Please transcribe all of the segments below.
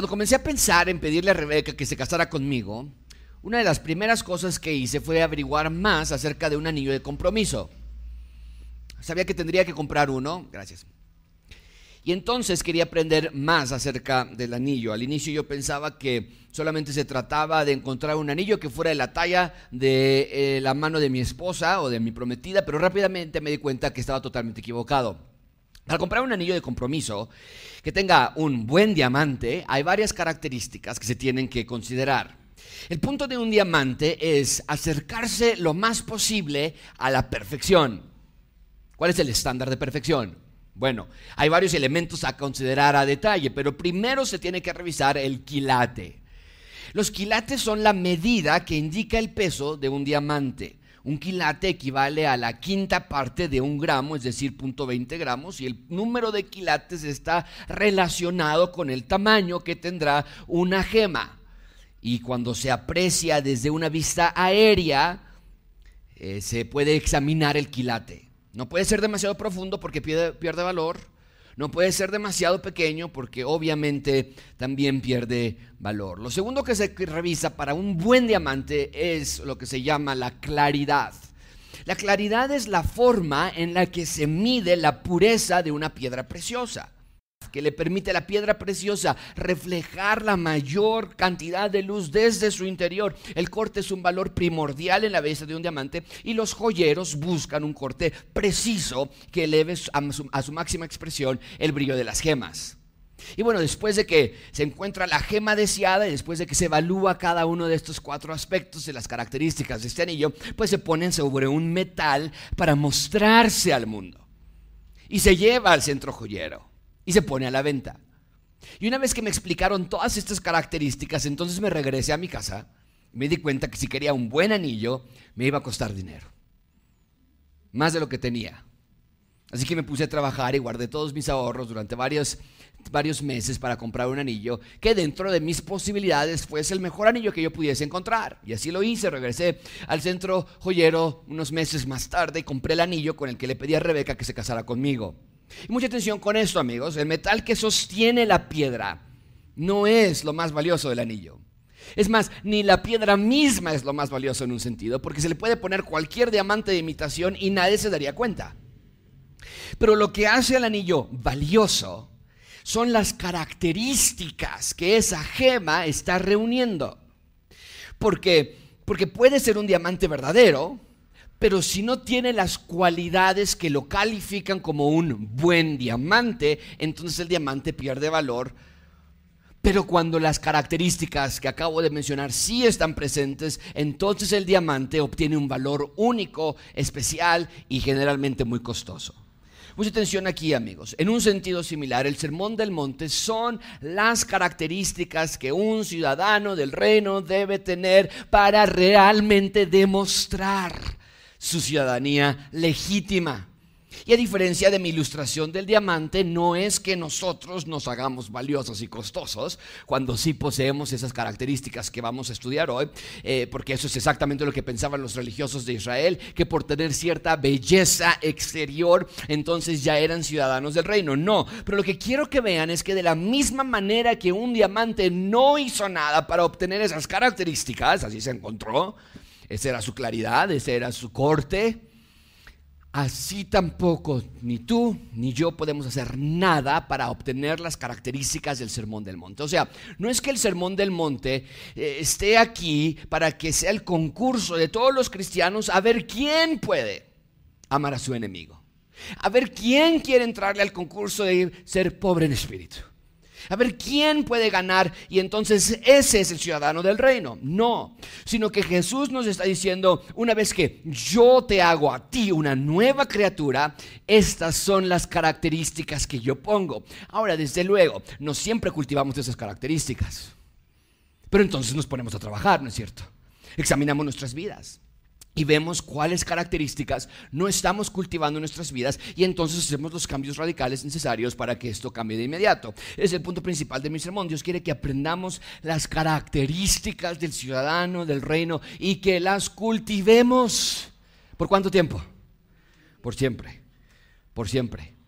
Cuando comencé a pensar en pedirle a Rebeca que se casara conmigo, una de las primeras cosas que hice fue averiguar más acerca de un anillo de compromiso. Sabía que tendría que comprar uno, gracias. Y entonces quería aprender más acerca del anillo. Al inicio yo pensaba que solamente se trataba de encontrar un anillo que fuera de la talla de eh, la mano de mi esposa o de mi prometida, pero rápidamente me di cuenta que estaba totalmente equivocado. Al comprar un anillo de compromiso que tenga un buen diamante, hay varias características que se tienen que considerar. El punto de un diamante es acercarse lo más posible a la perfección. ¿Cuál es el estándar de perfección? Bueno, hay varios elementos a considerar a detalle, pero primero se tiene que revisar el quilate. Los quilates son la medida que indica el peso de un diamante. Un quilate equivale a la quinta parte de un gramo, es decir, 0.20 gramos, y el número de quilates está relacionado con el tamaño que tendrá una gema. Y cuando se aprecia desde una vista aérea, eh, se puede examinar el quilate. No puede ser demasiado profundo porque pierde, pierde valor. No puede ser demasiado pequeño porque obviamente también pierde valor. Lo segundo que se revisa para un buen diamante es lo que se llama la claridad. La claridad es la forma en la que se mide la pureza de una piedra preciosa que le permite a la piedra preciosa reflejar la mayor cantidad de luz desde su interior. El corte es un valor primordial en la belleza de un diamante y los joyeros buscan un corte preciso que eleve a su, a su máxima expresión el brillo de las gemas. Y bueno, después de que se encuentra la gema deseada y después de que se evalúa cada uno de estos cuatro aspectos de las características de este anillo, pues se ponen sobre un metal para mostrarse al mundo. Y se lleva al centro joyero y se pone a la venta. Y una vez que me explicaron todas estas características, entonces me regresé a mi casa y me di cuenta que si quería un buen anillo, me iba a costar dinero. Más de lo que tenía. Así que me puse a trabajar y guardé todos mis ahorros durante varios, varios meses para comprar un anillo que dentro de mis posibilidades fuese el mejor anillo que yo pudiese encontrar. Y así lo hice. Regresé al centro joyero unos meses más tarde y compré el anillo con el que le pedí a Rebeca que se casara conmigo. Y mucha atención con esto, amigos. El metal que sostiene la piedra no es lo más valioso del anillo. Es más, ni la piedra misma es lo más valioso en un sentido, porque se le puede poner cualquier diamante de imitación y nadie se daría cuenta. Pero lo que hace al anillo valioso son las características que esa gema está reuniendo. Porque, porque puede ser un diamante verdadero, pero si no tiene las cualidades que lo califican como un buen diamante, entonces el diamante pierde valor. Pero cuando las características que acabo de mencionar sí están presentes, entonces el diamante obtiene un valor único, especial y generalmente muy costoso. Mucha atención aquí, amigos. En un sentido similar, el sermón del monte son las características que un ciudadano del reino debe tener para realmente demostrar su ciudadanía legítima. Y a diferencia de mi ilustración del diamante, no es que nosotros nos hagamos valiosos y costosos cuando sí poseemos esas características que vamos a estudiar hoy, eh, porque eso es exactamente lo que pensaban los religiosos de Israel, que por tener cierta belleza exterior, entonces ya eran ciudadanos del reino. No, pero lo que quiero que vean es que de la misma manera que un diamante no hizo nada para obtener esas características, así se encontró, esa era su claridad, ese era su corte. Así tampoco ni tú ni yo podemos hacer nada para obtener las características del Sermón del Monte. O sea, no es que el Sermón del Monte eh, esté aquí para que sea el concurso de todos los cristianos a ver quién puede amar a su enemigo. A ver quién quiere entrarle al concurso de ser pobre en espíritu. A ver quién puede ganar y entonces ese es el ciudadano del reino. No, sino que Jesús nos está diciendo, una vez que yo te hago a ti una nueva criatura, estas son las características que yo pongo. Ahora, desde luego, no siempre cultivamos esas características. Pero entonces nos ponemos a trabajar, ¿no es cierto? Examinamos nuestras vidas y vemos cuáles características no estamos cultivando en nuestras vidas y entonces hacemos los cambios radicales necesarios para que esto cambie de inmediato. Es el punto principal de mi sermón. Dios quiere que aprendamos las características del ciudadano del reino y que las cultivemos. ¿Por cuánto tiempo? Por siempre. Por siempre.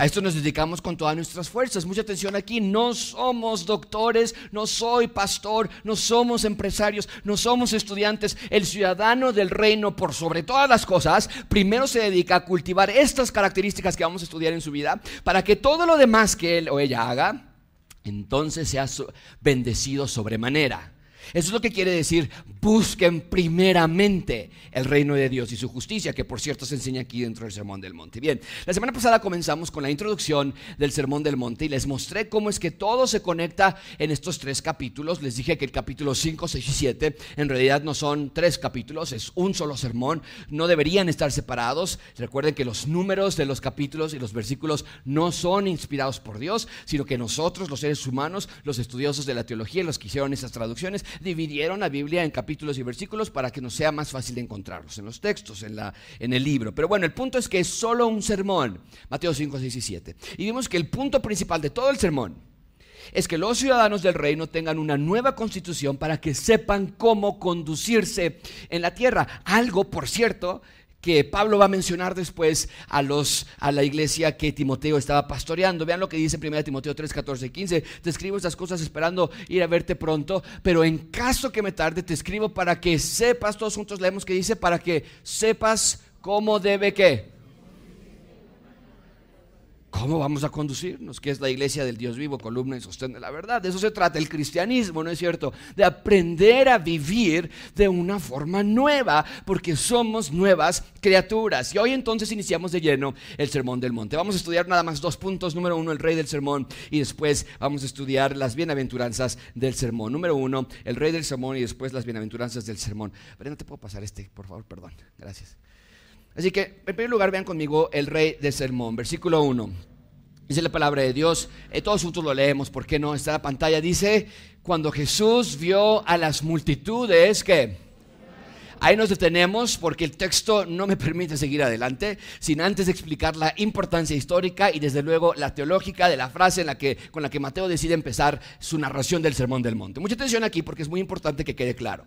A esto nos dedicamos con todas nuestras fuerzas. Mucha atención aquí. No somos doctores, no soy pastor, no somos empresarios, no somos estudiantes. El ciudadano del reino, por sobre todas las cosas, primero se dedica a cultivar estas características que vamos a estudiar en su vida para que todo lo demás que él o ella haga, entonces sea bendecido sobremanera. Eso es lo que quiere decir, busquen primeramente el reino de Dios y su justicia, que por cierto se enseña aquí dentro del Sermón del Monte. Bien, la semana pasada comenzamos con la introducción del Sermón del Monte y les mostré cómo es que todo se conecta en estos tres capítulos. Les dije que el capítulo 5, 6 y 7 en realidad no son tres capítulos, es un solo sermón, no deberían estar separados. Recuerden que los números de los capítulos y los versículos no son inspirados por Dios, sino que nosotros, los seres humanos, los estudiosos de la teología, los que hicieron esas traducciones, dividieron la Biblia en capítulos y versículos para que nos sea más fácil encontrarlos en los textos, en, la, en el libro. Pero bueno, el punto es que es solo un sermón, Mateo 5, 6 y 7. Y vimos que el punto principal de todo el sermón es que los ciudadanos del reino tengan una nueva constitución para que sepan cómo conducirse en la tierra. Algo, por cierto, que Pablo va a mencionar después a, los, a la iglesia que Timoteo estaba pastoreando. Vean lo que dice 1 Timoteo 3, 14 15. Te escribo estas cosas esperando ir a verte pronto, pero en caso que me tarde, te escribo para que sepas, todos juntos leemos que dice, para que sepas cómo debe que ¿Cómo vamos a conducirnos? Que es la iglesia del Dios vivo, columna y sostén de la verdad. De eso se trata el cristianismo, ¿no es cierto? De aprender a vivir de una forma nueva, porque somos nuevas criaturas. Y hoy entonces iniciamos de lleno el Sermón del Monte. Vamos a estudiar nada más dos puntos. Número uno, el rey del sermón. Y después vamos a estudiar las bienaventuranzas del sermón. Número uno, el rey del sermón y después las bienaventuranzas del sermón. no ¿te puedo pasar este, por favor? Perdón. Gracias. Así que, en primer lugar, vean conmigo el rey de sermón, versículo 1. Dice la palabra de Dios, eh, todos juntos lo leemos, ¿por qué no? Está la pantalla, dice, cuando Jesús vio a las multitudes, que Ahí nos detenemos porque el texto no me permite seguir adelante sin antes explicar la importancia histórica y desde luego la teológica de la frase en la que, con la que Mateo decide empezar su narración del Sermón del Monte. Mucha atención aquí porque es muy importante que quede claro.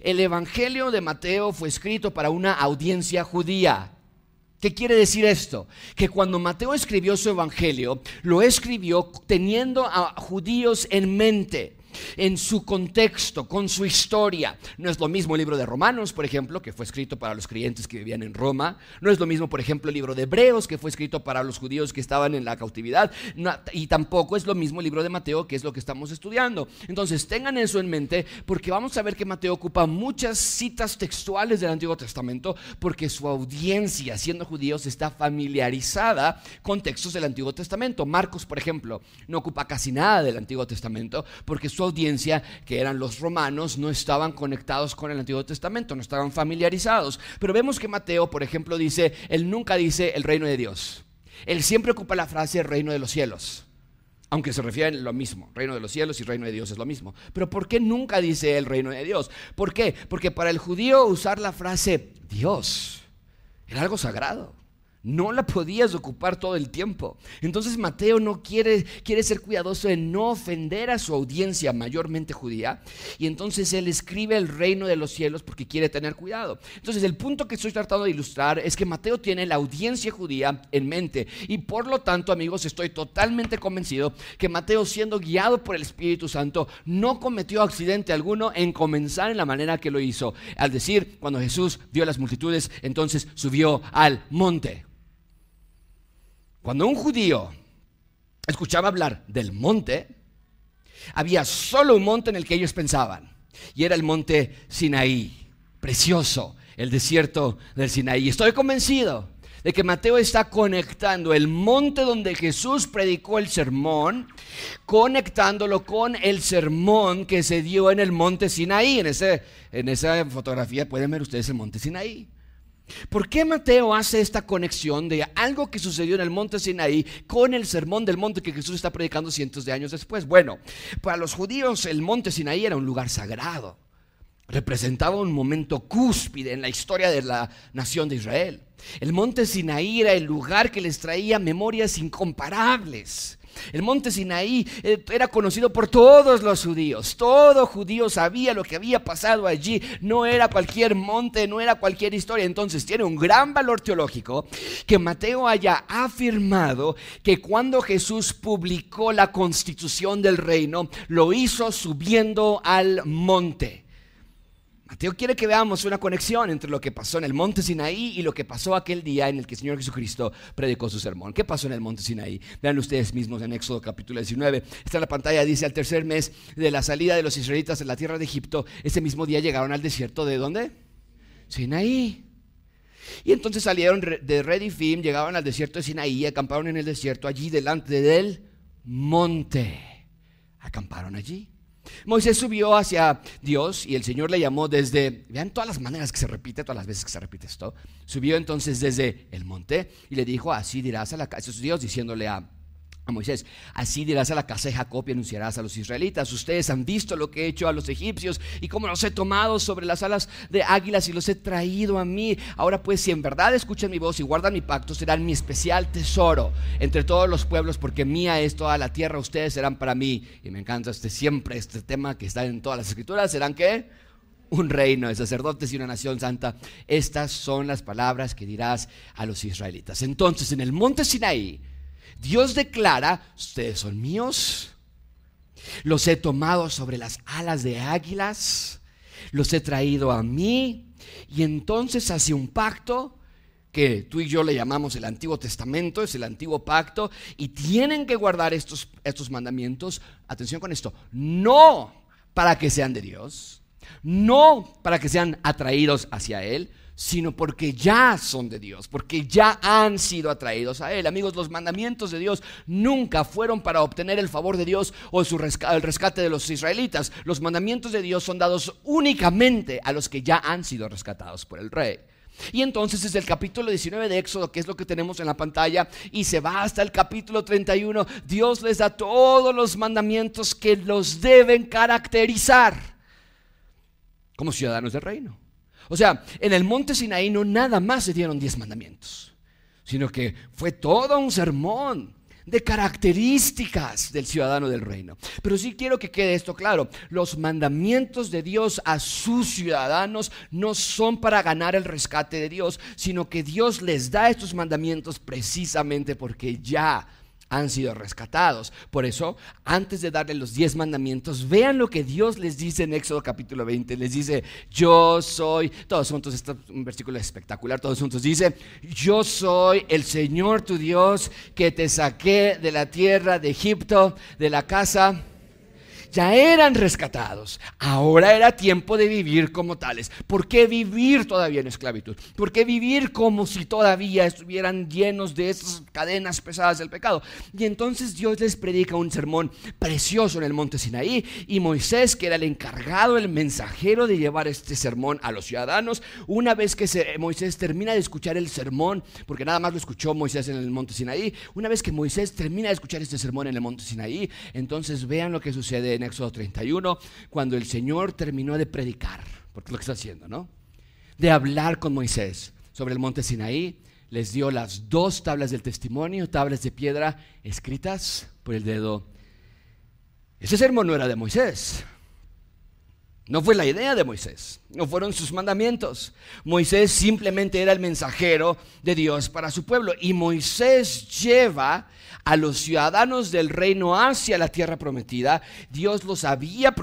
El Evangelio de Mateo fue escrito para una audiencia judía. ¿Qué quiere decir esto? Que cuando Mateo escribió su evangelio, lo escribió teniendo a judíos en mente en su contexto, con su historia. No es lo mismo el libro de Romanos, por ejemplo, que fue escrito para los creyentes que vivían en Roma. No es lo mismo, por ejemplo, el libro de Hebreos, que fue escrito para los judíos que estaban en la cautividad. y tampoco es lo mismo el libro de Mateo, que es lo que estamos estudiando. Entonces, tengan eso en mente, porque vamos a ver que Mateo ocupa muchas citas textuales del Antiguo Testamento, porque su audiencia, siendo judíos, está familiarizada con textos del Antiguo Testamento. Marcos, por ejemplo, no ocupa casi nada del Antiguo Testamento, porque su audiencia, que eran los romanos, no estaban conectados con el Antiguo Testamento, no estaban familiarizados. Pero vemos que Mateo, por ejemplo, dice, él nunca dice el reino de Dios. Él siempre ocupa la frase reino de los cielos. Aunque se refieren lo mismo, reino de los cielos y reino de Dios es lo mismo. Pero ¿por qué nunca dice el reino de Dios? ¿Por qué? Porque para el judío usar la frase Dios era algo sagrado no la podías ocupar todo el tiempo. Entonces Mateo no quiere, quiere ser cuidadoso de no ofender a su audiencia mayormente judía. Y entonces él escribe el reino de los cielos porque quiere tener cuidado. Entonces el punto que estoy tratando de ilustrar es que Mateo tiene la audiencia judía en mente. Y por lo tanto, amigos, estoy totalmente convencido que Mateo, siendo guiado por el Espíritu Santo, no cometió accidente alguno en comenzar en la manera que lo hizo. Al decir, cuando Jesús dio a las multitudes, entonces subió al monte. Cuando un judío escuchaba hablar del monte, había solo un monte en el que ellos pensaban, y era el monte Sinaí, precioso, el desierto del Sinaí. Estoy convencido de que Mateo está conectando el monte donde Jesús predicó el sermón, conectándolo con el sermón que se dio en el monte Sinaí. En, ese, en esa fotografía pueden ver ustedes el monte Sinaí. ¿Por qué Mateo hace esta conexión de algo que sucedió en el monte Sinaí con el sermón del monte que Jesús está predicando cientos de años después? Bueno, para los judíos el monte Sinaí era un lugar sagrado. Representaba un momento cúspide en la historia de la nación de Israel. El monte Sinaí era el lugar que les traía memorias incomparables El monte Sinaí eh, era conocido por todos los judíos. Todo judío sabía lo que había pasado allí. No era cualquier monte, no era cualquier historia. Entonces tiene un gran valor teológico que Mateo haya afirmado que cuando Jesús publicó la constitución del reino, lo hizo subiendo al monte. Mateo quiere que veamos una conexión entre lo que pasó en el monte Sinaí y lo que pasó aquel día en el que el Señor Jesucristo predicó su sermón. ¿Qué pasó en el monte Sinaí? Vean ustedes mismos en Éxodo capítulo 19. Está en la pantalla, dice, al tercer mes de la salida de los israelitas de la tierra de Egipto, ese mismo día llegaron al desierto de ¿dónde? Sinaí. Y entonces salieron de Redifim, llegaron al desierto de Sinaí, acamparon en el desierto allí delante del monte. Acamparon allí. Moisés subió hacia Dios y el Señor le llamó desde, vean todas las maneras que se repite, todas las veces que se repite esto. Subió entonces desde el monte y le dijo, así dirás a la casa de Dios, diciéndole a a Moisés, así dirás a la casa de Jacob y anunciarás a los israelitas, ustedes han visto lo que he hecho a los egipcios y cómo los he tomado sobre las alas de águilas y los he traído a mí. Ahora pues, si en verdad escuchan mi voz y guardan mi pacto, serán mi especial tesoro entre todos los pueblos, porque mía es toda la tierra, ustedes serán para mí. Y me encanta este siempre este tema que está en todas las escrituras, serán qué? Un reino de sacerdotes y una nación santa. Estas son las palabras que dirás a los israelitas. Entonces, en el monte Sinaí, Dios declara, ustedes son míos, los he tomado sobre las alas de águilas, los he traído a mí, y entonces hace un pacto que tú y yo le llamamos el Antiguo Testamento, es el Antiguo Pacto, y tienen que guardar estos, estos mandamientos, atención con esto, no para que sean de Dios, no para que sean atraídos hacia Él, sino porque ya son de Dios, porque ya han sido atraídos a Él. Amigos, los mandamientos de Dios nunca fueron para obtener el favor de Dios o el rescate de los israelitas. Los mandamientos de Dios son dados únicamente a los que ya han sido rescatados por el rey. Y entonces es el capítulo 19 de Éxodo, que es lo que tenemos en la pantalla, y se va hasta el capítulo 31. Dios les da todos los mandamientos que los deben caracterizar como ciudadanos del reino. O sea, en el monte Sinaí no nada más se dieron diez mandamientos, sino que fue todo un sermón de características del ciudadano del reino. Pero sí quiero que quede esto claro, los mandamientos de Dios a sus ciudadanos no son para ganar el rescate de Dios, sino que Dios les da estos mandamientos precisamente porque ya han sido rescatados. Por eso, antes de darle los diez mandamientos, vean lo que Dios les dice en Éxodo capítulo 20. Les dice, yo soy, todos juntos, este es un versículo espectacular, todos juntos dice, yo soy el Señor tu Dios que te saqué de la tierra de Egipto, de la casa ya eran rescatados. Ahora era tiempo de vivir como tales. ¿Por qué vivir todavía en esclavitud? ¿Por qué vivir como si todavía estuvieran llenos de esas cadenas pesadas del pecado? Y entonces Dios les predica un sermón precioso en el monte Sinaí y Moisés, que era el encargado, el mensajero de llevar este sermón a los ciudadanos, una vez que Moisés termina de escuchar el sermón, porque nada más lo escuchó Moisés en el monte Sinaí, una vez que Moisés termina de escuchar este sermón en el monte Sinaí, entonces vean lo que sucede en Éxodo 31, cuando el Señor terminó de predicar, porque es lo que está haciendo, ¿no? De hablar con Moisés sobre el monte Sinaí, les dio las dos tablas del testimonio, tablas de piedra escritas por el dedo. Ese sermón no era de Moisés. No fue la idea de Moisés, no fueron sus mandamientos. Moisés simplemente era el mensajero de Dios para su pueblo. Y Moisés lleva a los ciudadanos del reino hacia la tierra prometida. Dios los había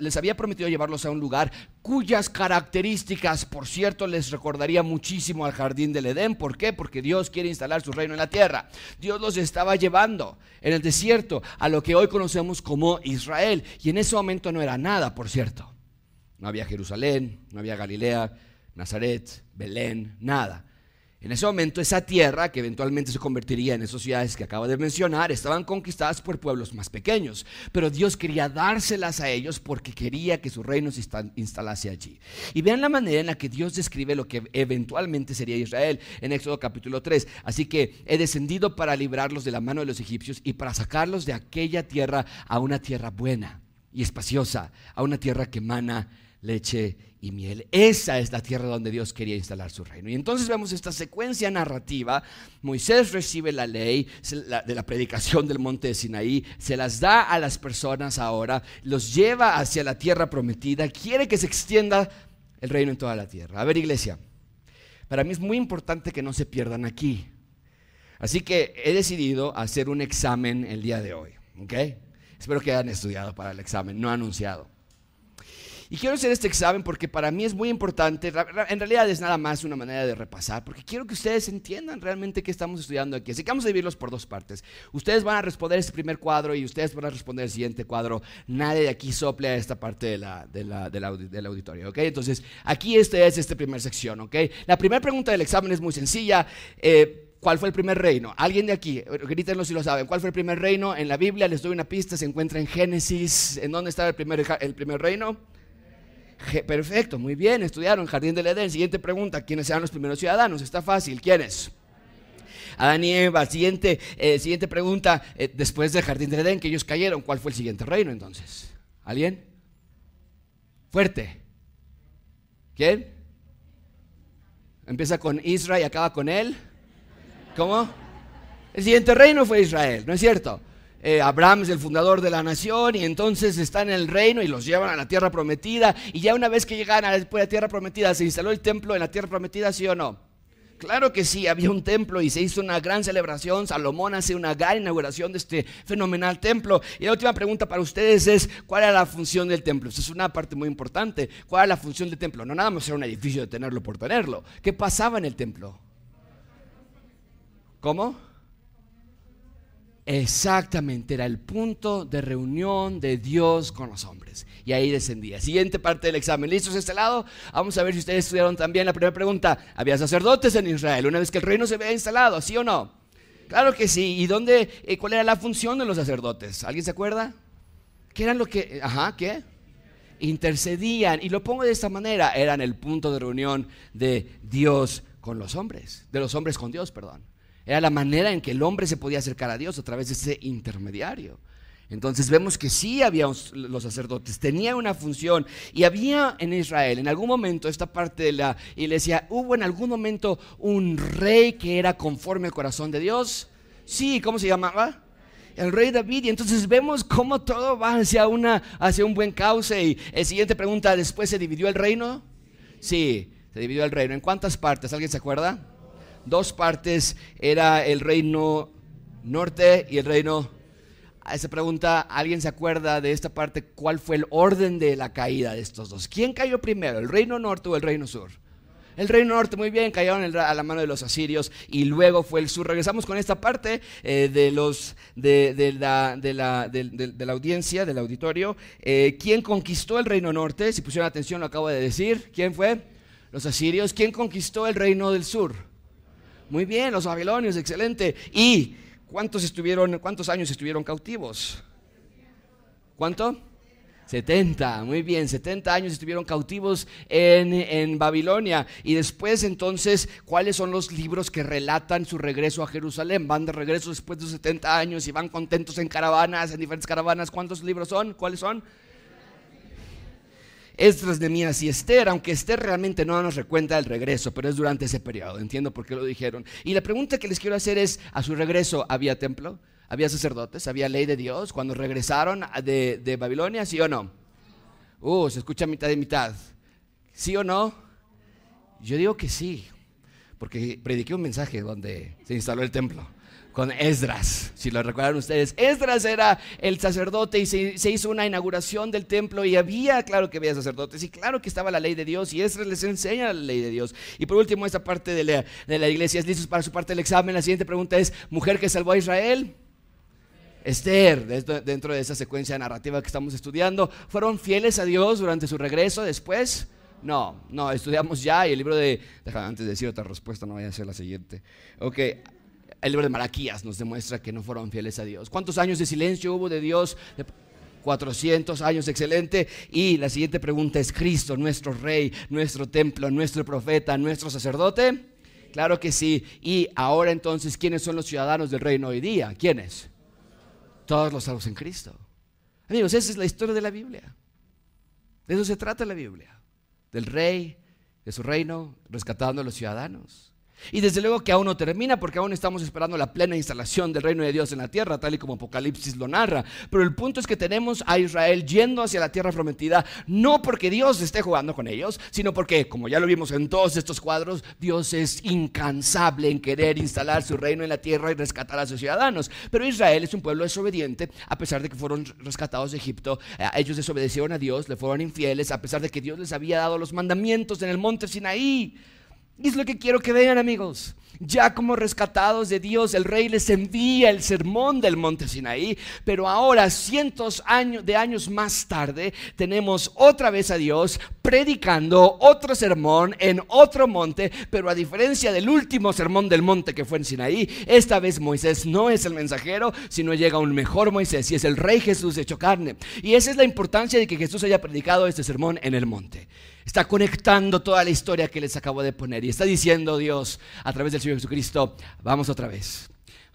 les había prometido llevarlos a un lugar cuyas características, por cierto, les recordaría muchísimo al jardín del Edén. ¿Por qué? Porque Dios quiere instalar su reino en la tierra. Dios los estaba llevando en el desierto a lo que hoy conocemos como Israel. Y en ese momento no era nada, por cierto. No había Jerusalén, no había Galilea, Nazaret, Belén, nada. En ese momento esa tierra, que eventualmente se convertiría en esas ciudades que acabo de mencionar, estaban conquistadas por pueblos más pequeños. Pero Dios quería dárselas a ellos porque quería que su reino se instalase allí. Y vean la manera en la que Dios describe lo que eventualmente sería Israel en Éxodo capítulo 3. Así que he descendido para librarlos de la mano de los egipcios y para sacarlos de aquella tierra a una tierra buena y espaciosa, a una tierra que emana leche y miel. Esa es la tierra donde Dios quería instalar su reino. Y entonces vemos esta secuencia narrativa. Moisés recibe la ley de la predicación del monte de Sinaí, se las da a las personas ahora, los lleva hacia la tierra prometida, quiere que se extienda el reino en toda la tierra. A ver, iglesia, para mí es muy importante que no se pierdan aquí. Así que he decidido hacer un examen el día de hoy. ¿ok? Espero que hayan estudiado para el examen, no anunciado. Y quiero hacer este examen porque para mí es muy importante, en realidad es nada más una manera de repasar, porque quiero que ustedes entiendan realmente qué estamos estudiando aquí. Así que vamos a dividirlos por dos partes. Ustedes van a responder este primer cuadro y ustedes van a responder el siguiente cuadro. Nadie de aquí sople a esta parte de la, del auditorio, ¿ok? Entonces, aquí este es esta primera sección, ¿ok? La primera pregunta del examen es muy sencilla. Eh, ¿Cuál fue el primer reino? Alguien de aquí, grítenlo si lo saben. ¿Cuál fue el primer reino? En la Biblia les doy una pista, se encuentra en Génesis. ¿En dónde estaba el primer, el primer reino? Perfecto, muy bien, estudiaron Jardín del Edén. Siguiente pregunta, ¿quiénes eran los primeros ciudadanos? Está fácil, ¿quiénes? Adán y Eva. Siguiente, eh, siguiente pregunta, eh, después del Jardín del Edén, que ellos cayeron, ¿cuál fue el siguiente reino entonces? ¿Alguien? Fuerte. ¿Quién? Empieza con Israel y acaba con él. ¿Cómo? El siguiente reino fue Israel, ¿no es cierto? Eh, Abraham es el fundador de la nación y entonces están en el reino y los llevan a la tierra prometida. Y ya una vez que llegan a la tierra prometida, ¿se instaló el templo en la tierra prometida, sí o no? Claro que sí, había un templo y se hizo una gran celebración. Salomón hace una gran inauguración de este fenomenal templo. Y la última pregunta para ustedes es, ¿cuál era la función del templo? Esa es una parte muy importante. ¿Cuál era la función del templo? No nada más era un edificio de tenerlo por tenerlo. ¿Qué pasaba en el templo? ¿Cómo? Exactamente, era el punto de reunión de Dios con los hombres. Y ahí descendía. Siguiente parte del examen. ¿Listos este lado? Vamos a ver si ustedes estudiaron también la primera pregunta. ¿Había sacerdotes en Israel una vez que el reino se había instalado? ¿Sí o no? Claro que sí. ¿Y dónde, eh, cuál era la función de los sacerdotes? ¿Alguien se acuerda? ¿Qué eran lo que, ajá, qué? Intercedían. Y lo pongo de esta manera. Eran el punto de reunión de Dios con los hombres. De los hombres con Dios, perdón. Era la manera en que el hombre se podía acercar a Dios a través de ese intermediario. Entonces vemos que sí había los sacerdotes, tenían una función y había en Israel, en algún momento, esta parte de la iglesia, hubo en algún momento un rey que era conforme al corazón de Dios. Sí, ¿cómo se llamaba? El rey David. Y entonces vemos cómo todo va hacia, una, hacia un buen cauce. Y la siguiente pregunta, ¿después se dividió el reino? Sí, se dividió el reino. ¿En cuántas partes? ¿Alguien se acuerda? Dos partes, era el reino norte y el reino... A esa pregunta, ¿alguien se acuerda de esta parte? ¿Cuál fue el orden de la caída de estos dos? ¿Quién cayó primero, el reino norte o el reino sur? El reino norte, muy bien, cayeron a la mano de los asirios y luego fue el sur. Regresamos con esta parte eh, de, los, de, la, de, la, de, la, audiencia, del auditorio. Eh, ¿Quién conquistó el reino norte? Si pusieron atención, lo acabo de decir. ¿Quién fue? Los asirios. ¿Quién conquistó el reino del sur? Muy bien, los babilonios, excelente. ¿Y cuántos estuvieron, cuántos años estuvieron cautivos? ¿Cuánto? 70, muy bien, 70 años estuvieron cautivos en, en, Babilonia. Y después entonces, ¿cuáles son los libros que relatan su regreso a Jerusalén? Van de regreso después de 70 años y van contentos en caravanas, en diferentes caravanas. ¿Cuántos libros son? ¿Cuáles son? Esdras, Mías y Esther, aunque Esther realmente no nos recuenta el regreso, pero es durante ese periodo, entiendo por qué lo dijeron. Y la pregunta que les quiero hacer es, ¿a su regreso había templo? ¿Había sacerdotes? ¿Había ley de Dios cuando regresaron de, de Babilonia? ¿Sí o no? Uh, se escucha mitad de mitad. ¿Sí o no? Yo digo que sí, porque prediqué un mensaje donde se instaló el templo con Esdras, si lo recuerdan ustedes. Esdras era el sacerdote y se, hizo una inauguración del templo y había, claro que había sacerdotes y claro que estaba la ley de Dios y Esdras les enseña la ley de Dios. Y por último, esta parte de la, de la iglesia, ¿es listos para su parte del examen? La siguiente pregunta es, ¿mujer que salvó a Israel? Esther, dentro de esa secuencia narrativa que estamos estudiando, ¿fueron fieles a Dios durante su regreso después? No, no, estudiamos ya y el libro de... Déjame antes de decir otra respuesta, no vaya a ser la siguiente. Ok, el libro de Malaquías nos demuestra que no fueron fieles a Dios. ¿Cuántos años de silencio hubo de Dios? 400 años, excelente. Y la siguiente pregunta es, ¿Cristo, nuestro rey, nuestro templo, nuestro profeta, nuestro sacerdote? Claro que sí. Y ahora entonces, ¿quiénes son los ciudadanos del reino hoy día? ¿Quiénes? Todos los salvos en Cristo. Amigos, esa es la historia de la Biblia. De eso se trata la Biblia, del rey, de su reino, rescatando a los ciudadanos. Y desde luego que aún no termina porque aún estamos esperando la plena instalación del reino de Dios en la tierra, tal y como Apocalipsis lo narra. Pero el punto es que tenemos a Israel yendo hacia la tierra prometida, no porque Dios esté jugando con ellos, sino porque, como ya lo vimos en todos estos cuadros, Dios es incansable en querer instalar su reino en la tierra y rescatar a sus ciudadanos. Pero Israel es un pueblo desobediente, a pesar de que fueron rescatados de Egipto. Eh, ellos desobedecieron a Dios, le fueron infieles, a pesar de que Dios les había dado los mandamientos en el monte Sinaí. Y es lo que quiero que vean amigos. Ya como rescatados de Dios, el rey les envía el sermón del monte Sinaí, pero ahora, cientos de años más tarde, tenemos otra vez a Dios predicando otro sermón en otro monte, pero a diferencia del último sermón del monte que fue en Sinaí, esta vez Moisés no es el mensajero, sino llega un mejor Moisés y es el rey Jesús hecho carne. Y esa es la importancia de que Jesús haya predicado este sermón en el monte. Está conectando toda la historia que les acabo de poner y está diciendo Dios a través del Señor Jesucristo, vamos otra vez.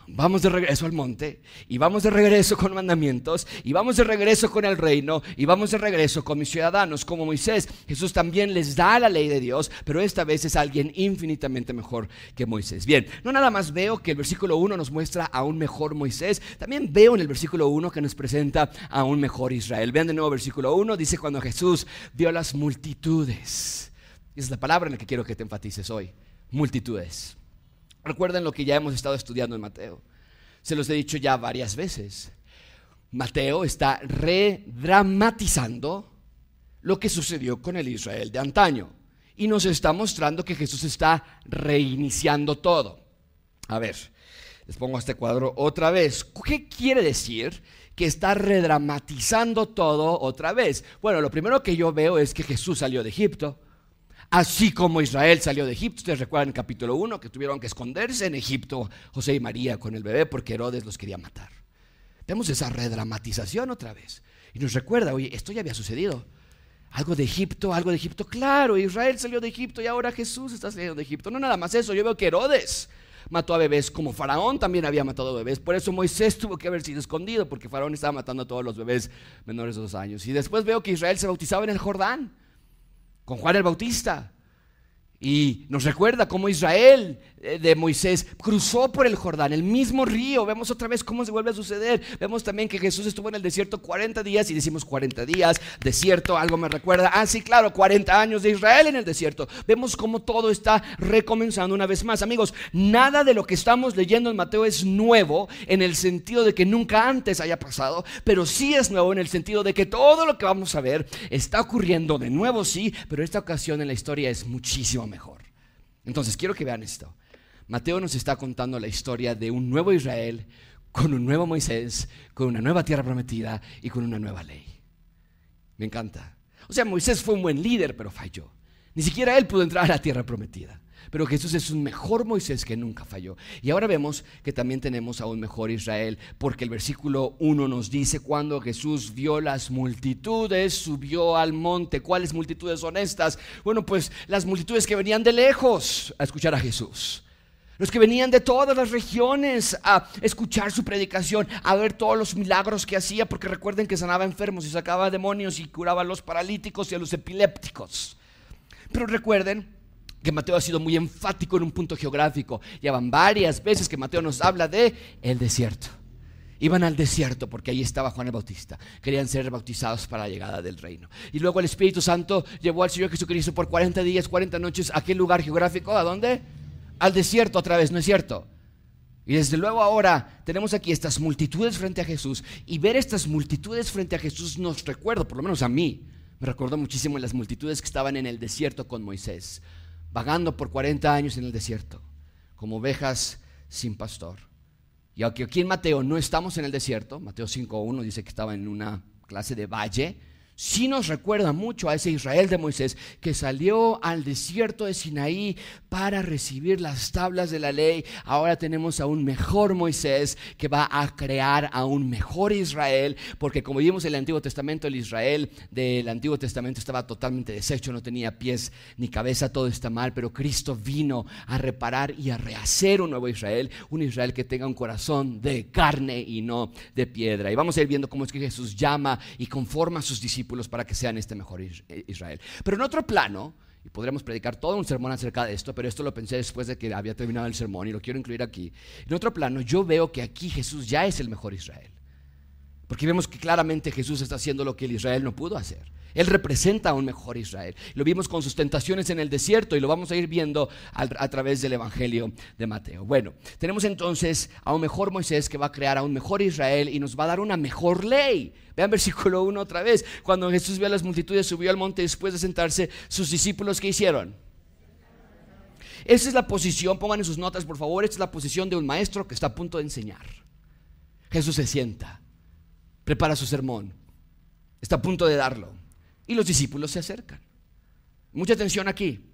Vamos de regreso al monte y vamos de regreso con mandamientos y vamos de regreso con el reino y vamos de regreso con mis ciudadanos como Moisés. Jesús también les da la ley de Dios, pero esta vez es alguien infinitamente mejor que Moisés. Bien, no nada más veo que el versículo 1 nos muestra a un mejor Moisés, también veo en el versículo 1 que nos presenta a un mejor Israel. Vean de nuevo versículo 1, dice cuando Jesús vio las multitudes. Esa es la palabra en la que quiero que te enfatices hoy, multitudes. Recuerden lo que ya hemos estado estudiando en Mateo. Se los he dicho ya varias veces. Mateo está redramatizando lo que sucedió con el Israel de antaño y nos está mostrando que Jesús está reiniciando todo. A ver, les pongo este cuadro otra vez. ¿Qué quiere decir que está redramatizando todo otra vez? Bueno, lo primero que yo veo es que Jesús salió de Egipto. Así como Israel salió de Egipto, ustedes recuerdan en capítulo 1 que tuvieron que esconderse en Egipto José y María con el bebé porque Herodes los quería matar. Vemos esa redramatización otra vez. Y nos recuerda, oye, esto ya había sucedido. Algo de Egipto, algo de Egipto. Claro, Israel salió de Egipto y ahora Jesús está saliendo de Egipto. No nada más eso, yo veo que Herodes mató a bebés, como Faraón también había matado bebés. Por eso Moisés tuvo que haber sido escondido, porque Faraón estaba matando a todos los bebés menores de dos años. Y después veo que Israel se bautizaba en el Jordán con Juan el Bautista. Y nos recuerda cómo Israel eh, de Moisés cruzó por el Jordán, el mismo río. Vemos otra vez cómo se vuelve a suceder. Vemos también que Jesús estuvo en el desierto 40 días y decimos 40 días, desierto, algo me recuerda. Ah, sí, claro, 40 años de Israel en el desierto. Vemos cómo todo está recomenzando una vez más. Amigos, nada de lo que estamos leyendo en Mateo es nuevo en el sentido de que nunca antes haya pasado, pero sí es nuevo en el sentido de que todo lo que vamos a ver está ocurriendo de nuevo, sí, pero esta ocasión en la historia es muchísimo mejor. Entonces, quiero que vean esto. Mateo nos está contando la historia de un nuevo Israel con un nuevo Moisés, con una nueva tierra prometida y con una nueva ley. Me encanta. O sea, Moisés fue un buen líder, pero falló. Ni siquiera él pudo entrar a la tierra prometida. Pero Jesús es un mejor Moisés que nunca falló. Y ahora vemos que también tenemos a un mejor Israel, porque el versículo 1 nos dice, cuando Jesús vio las multitudes, subió al monte. ¿Cuáles multitudes son estas? Bueno, pues las multitudes que venían de lejos a escuchar a Jesús. Los que venían de todas las regiones a escuchar su predicación, a ver todos los milagros que hacía, porque recuerden que sanaba enfermos y sacaba demonios y curaba a los paralíticos y a los epilépticos. Pero recuerden que Mateo ha sido muy enfático en un punto geográfico. Ya varias veces que Mateo nos habla de el desierto. Iban al desierto porque ahí estaba Juan el Bautista. Querían ser bautizados para la llegada del reino. Y luego el Espíritu Santo llevó al Señor Jesucristo por 40 días, 40 noches. ¿A qué lugar geográfico? ¿A dónde? Al desierto otra vez, ¿no es cierto? Y desde luego ahora tenemos aquí estas multitudes frente a Jesús. Y ver estas multitudes frente a Jesús nos recuerda, por lo menos a mí, me recuerda muchísimo las multitudes que estaban en el desierto con Moisés vagando por 40 años en el desierto, como ovejas sin pastor. Y aunque aquí en Mateo no estamos en el desierto, Mateo 5.1 dice que estaba en una clase de valle, sí nos recuerda mucho a ese Israel de Moisés que salió al desierto de Sinaí para recibir las tablas de la ley. Ahora tenemos a un mejor Moisés que va a crear a un mejor Israel, porque como vimos en el Antiguo Testamento, el Israel del Antiguo Testamento estaba totalmente deshecho, no tenía pies ni cabeza, todo está mal, pero Cristo vino a reparar y a rehacer un nuevo Israel, un Israel que tenga un corazón de carne y no de piedra. Y vamos a ir viendo cómo es que Jesús llama y conforma a sus discípulos para que sean este mejor Israel. Pero en otro plano, y podríamos predicar todo un sermón acerca de esto, pero esto lo pensé después de que había terminado el sermón y lo quiero incluir aquí. En otro plano, yo veo que aquí Jesús ya es el mejor Israel. Porque vemos que claramente Jesús está haciendo lo que el Israel no pudo hacer. Él representa a un mejor Israel. Lo vimos con sus tentaciones en el desierto y lo vamos a ir viendo a, través del Evangelio de Mateo. Bueno, tenemos entonces a un mejor Moisés que va a crear a un mejor Israel y nos va a dar una mejor ley. Vean versículo 1 otra vez. Cuando Jesús vio a las multitudes, subió al monte después de sentarse, sus discípulos, ¿qué hicieron? Esa es la posición, pongan en sus notas por favor, esta es la posición de un maestro que está a punto de enseñar. Jesús se sienta, prepara su sermón, está a punto de darlo. Y los discípulos se acercan. Mucha atención aquí.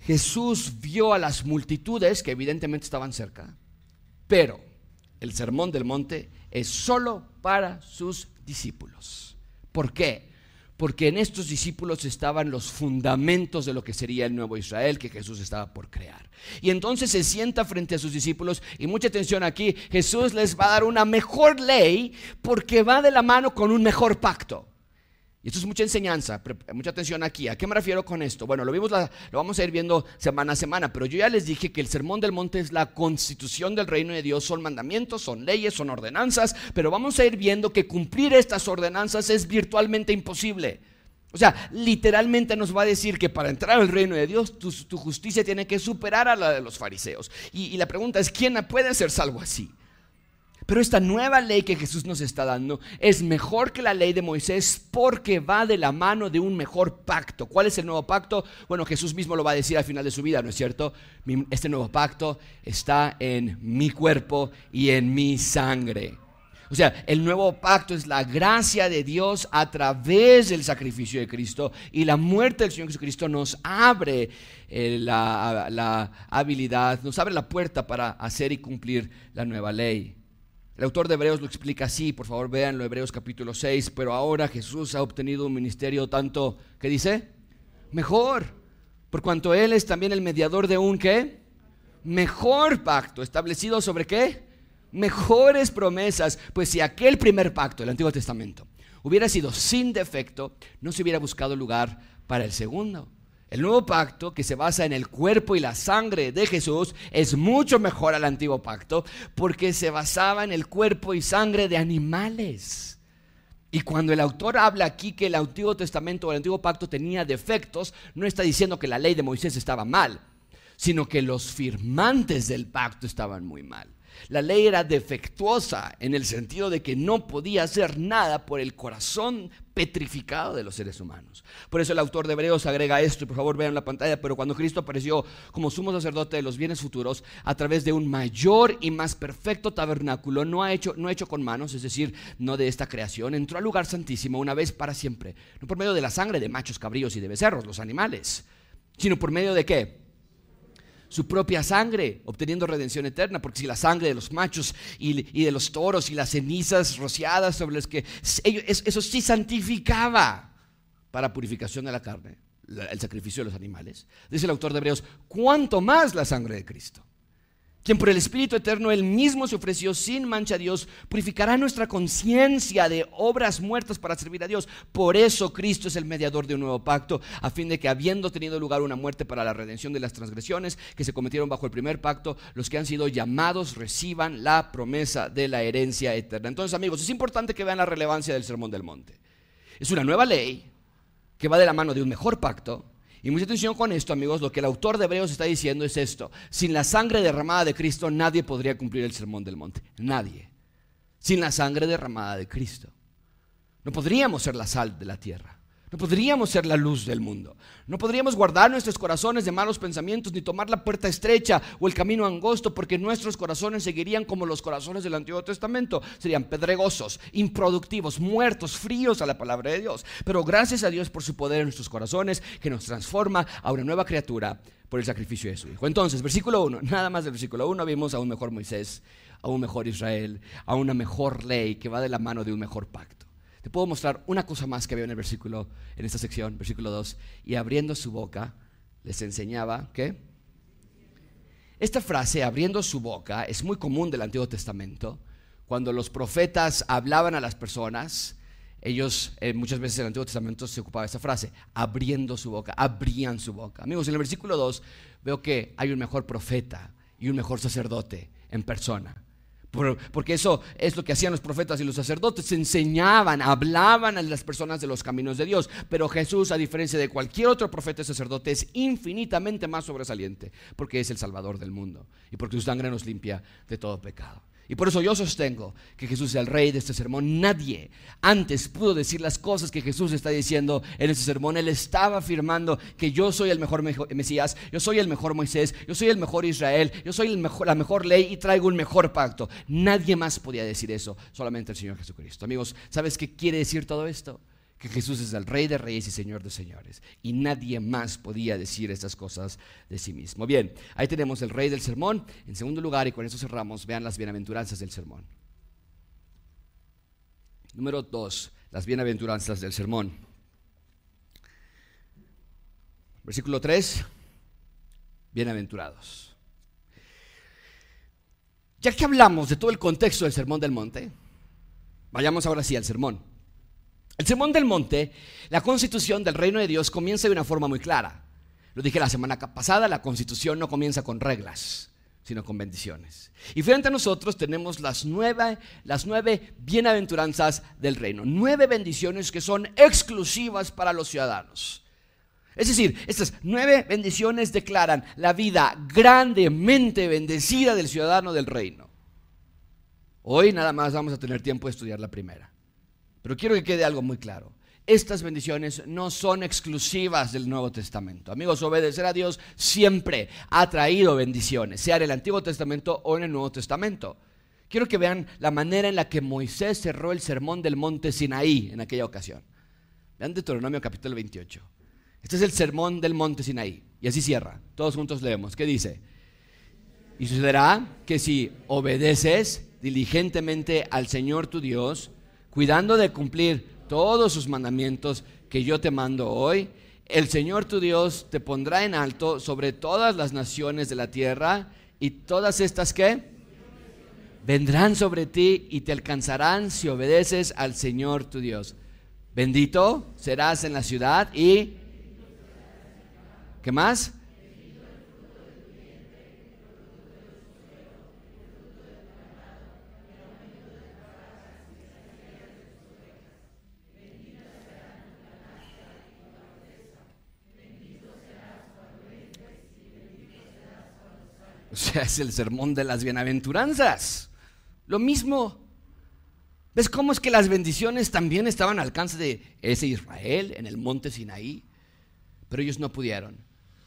Jesús vio a las multitudes que evidentemente estaban cerca, pero el sermón del monte es solo para sus discípulos. ¿Por qué? Porque en estos discípulos estaban los fundamentos de lo que sería el nuevo Israel que Jesús estaba por crear. Y entonces se sienta frente a sus discípulos y mucha atención aquí, Jesús les va a dar una mejor ley porque va de la mano con un mejor pacto. Y esto es mucha enseñanza, mucha atención aquí. ¿A qué me refiero con esto? Bueno, lo, vimos lo vamos a ir viendo semana a semana, pero yo ya les dije que el Sermón del Monte es la constitución del reino de Dios, son mandamientos, son leyes, son ordenanzas, pero vamos a ir viendo que cumplir estas ordenanzas es virtualmente imposible. O sea, literalmente nos va a decir que para entrar al reino de Dios, tu, justicia tiene que superar a la de los fariseos. Y, y la pregunta es, ¿quién puede ser salvo así? Pero esta nueva ley que Jesús nos está dando es mejor que la ley de Moisés porque va de la mano de un mejor pacto. ¿Cuál es el nuevo pacto? Bueno, Jesús mismo lo va a decir al final de su vida, ¿no es cierto? Este nuevo pacto está en mi cuerpo y en mi sangre. O sea, el nuevo pacto es la gracia de Dios a través del sacrificio de Cristo y la muerte del Señor Jesucristo nos abre eh, la, la habilidad, nos abre la puerta para hacer y cumplir la nueva ley. El autor de Hebreos lo explica así, por favor véanlo, Hebreos capítulo 6, pero ahora Jesús ha obtenido un ministerio tanto, ¿qué dice? Mejor, por cuanto Él es también el mediador de un qué? Mejor pacto, establecido sobre qué? Mejores promesas, pues si aquel primer pacto, el Antiguo Testamento, hubiera sido sin defecto, no se hubiera buscado lugar para el segundo. El nuevo pacto, que se basa en el cuerpo y la sangre de Jesús, es mucho mejor al antiguo pacto porque se basaba en el cuerpo y sangre de animales. Y cuando el autor habla aquí que el Antiguo Testamento o el Antiguo Pacto tenía defectos, no está diciendo que la ley de Moisés estaba mal, sino que los firmantes del pacto estaban muy mal. La ley era defectuosa en el sentido de que no podía hacer nada por el corazón petrificado de los seres humanos. Por eso el autor de Hebreos agrega esto, y por favor vean la pantalla, pero cuando Cristo apareció como sumo sacerdote de los bienes futuros a través de un mayor y más perfecto tabernáculo, no, ha hecho, no hecho con manos, es decir, no de esta creación, entró al lugar santísimo una vez para siempre, no por medio de la sangre de machos, cabríos y de becerros, los animales, sino por medio de qué? Su propia sangre, obteniendo redención eterna, porque si la sangre de los machos y, de los toros y las cenizas rociadas sobre las que eso sí santificaba para purificación de la carne, el sacrificio de los animales, dice el autor de Hebreos, cuánto más la sangre de Cristo quien por el Espíritu Eterno él mismo se ofreció sin mancha a Dios, purificará nuestra conciencia de obras muertas para servir a Dios. Por eso Cristo es el mediador de un nuevo pacto, a fin de que habiendo tenido lugar una muerte para la redención de las transgresiones que se cometieron bajo el primer pacto, los que han sido llamados reciban la promesa de la herencia eterna. Entonces amigos, es importante que vean la relevancia del Sermón del Monte. Es una nueva ley que va de la mano de un mejor pacto y mucha atención con esto, amigos, lo que el autor de Hebreos está diciendo es esto. Sin la sangre derramada de Cristo, nadie podría cumplir el sermón del monte. Nadie. Sin la sangre derramada de Cristo. No podríamos ser la sal de la tierra. No podríamos ser la luz del mundo. No podríamos guardar nuestros corazones de malos pensamientos ni tomar la puerta estrecha o el camino angosto porque nuestros corazones seguirían como los corazones del Antiguo Testamento. Serían pedregosos, improductivos, muertos, fríos a la palabra de Dios. Pero gracias a Dios por su poder en nuestros corazones que nos transforma a una nueva criatura por el sacrificio de su Hijo. Entonces, versículo 1, nada más del versículo 1 vimos a un mejor Moisés, a un mejor Israel, a una mejor ley que va de la mano de un mejor pacto. Te puedo mostrar una cosa más que veo en el versículo, en esta sección, versículo 2. Y abriendo su boca, les enseñaba, ¿qué? Esta frase, abriendo su boca, es muy común del Antiguo Testamento. Cuando los profetas hablaban a las personas, ellos eh, muchas veces en el Antiguo Testamento se ocupaba esta frase, abriendo su boca, abrían su boca. Amigos, en el versículo 2 veo que hay un mejor profeta y un mejor sacerdote en persona. Porque eso es lo que hacían los profetas y los sacerdotes, enseñaban, hablaban a las personas de los caminos de Dios. Pero Jesús, a diferencia de cualquier otro profeta y sacerdote, es infinitamente más sobresaliente, porque es el Salvador del mundo y porque su sangre nos limpia de todo pecado. Y por eso yo sostengo que Jesús es el rey de este sermón. Nadie antes pudo decir las cosas que Jesús está diciendo en este sermón. Él estaba afirmando que yo soy el mejor Mesías, yo soy el mejor Moisés, yo soy el mejor Israel, yo soy la mejor ley y traigo un mejor pacto. Nadie más podía decir eso, solamente el Señor Jesucristo. Amigos, ¿sabes qué quiere decir todo esto? Que Jesús es el Rey de Reyes y Señor de Señores. Y nadie más podía decir estas cosas de sí mismo. Bien, ahí tenemos el Rey del Sermón. En segundo lugar, y con eso cerramos, vean las bienaventuranzas del sermón. Número dos, las bienaventuranzas del sermón. Versículo 3, bienaventurados. Ya que hablamos de todo el contexto del sermón del monte, vayamos ahora sí al sermón. El Sermón del Monte, la constitución del reino de Dios comienza de una forma muy clara. Lo dije la semana pasada, la constitución no comienza con reglas, sino con bendiciones. Y frente a nosotros tenemos las nueve, las nueve bienaventuranzas del reino, nueve bendiciones que son exclusivas para los ciudadanos. Es decir, estas nueve bendiciones declaran la vida grandemente bendecida del ciudadano del reino. Hoy nada más vamos a tener tiempo de estudiar la primera. Pero quiero que quede algo muy claro. Estas bendiciones no son exclusivas del Nuevo Testamento. Amigos, obedecer a Dios siempre ha traído bendiciones, sea en el Antiguo Testamento o en el Nuevo Testamento. Quiero que vean la manera en la que Moisés cerró el sermón del monte Sinaí en aquella ocasión. Vean Deuteronomio capítulo 28. Este es el sermón del monte Sinaí. Y así cierra. Todos juntos leemos. ¿Qué dice? Y sucederá que si obedeces diligentemente al Señor tu Dios, cuidando de cumplir todos sus mandamientos que yo te mando hoy, el Señor tu Dios te pondrá en alto sobre todas las naciones de la tierra y todas estas que vendrán sobre ti y te alcanzarán si obedeces al Señor tu Dios. Bendito serás en la ciudad y ¿qué más? O sea, es el sermón de las bienaventuranzas. Lo mismo. ¿Ves cómo es que las bendiciones también estaban al alcance de ese Israel en el monte Sinaí? Pero ellos no pudieron,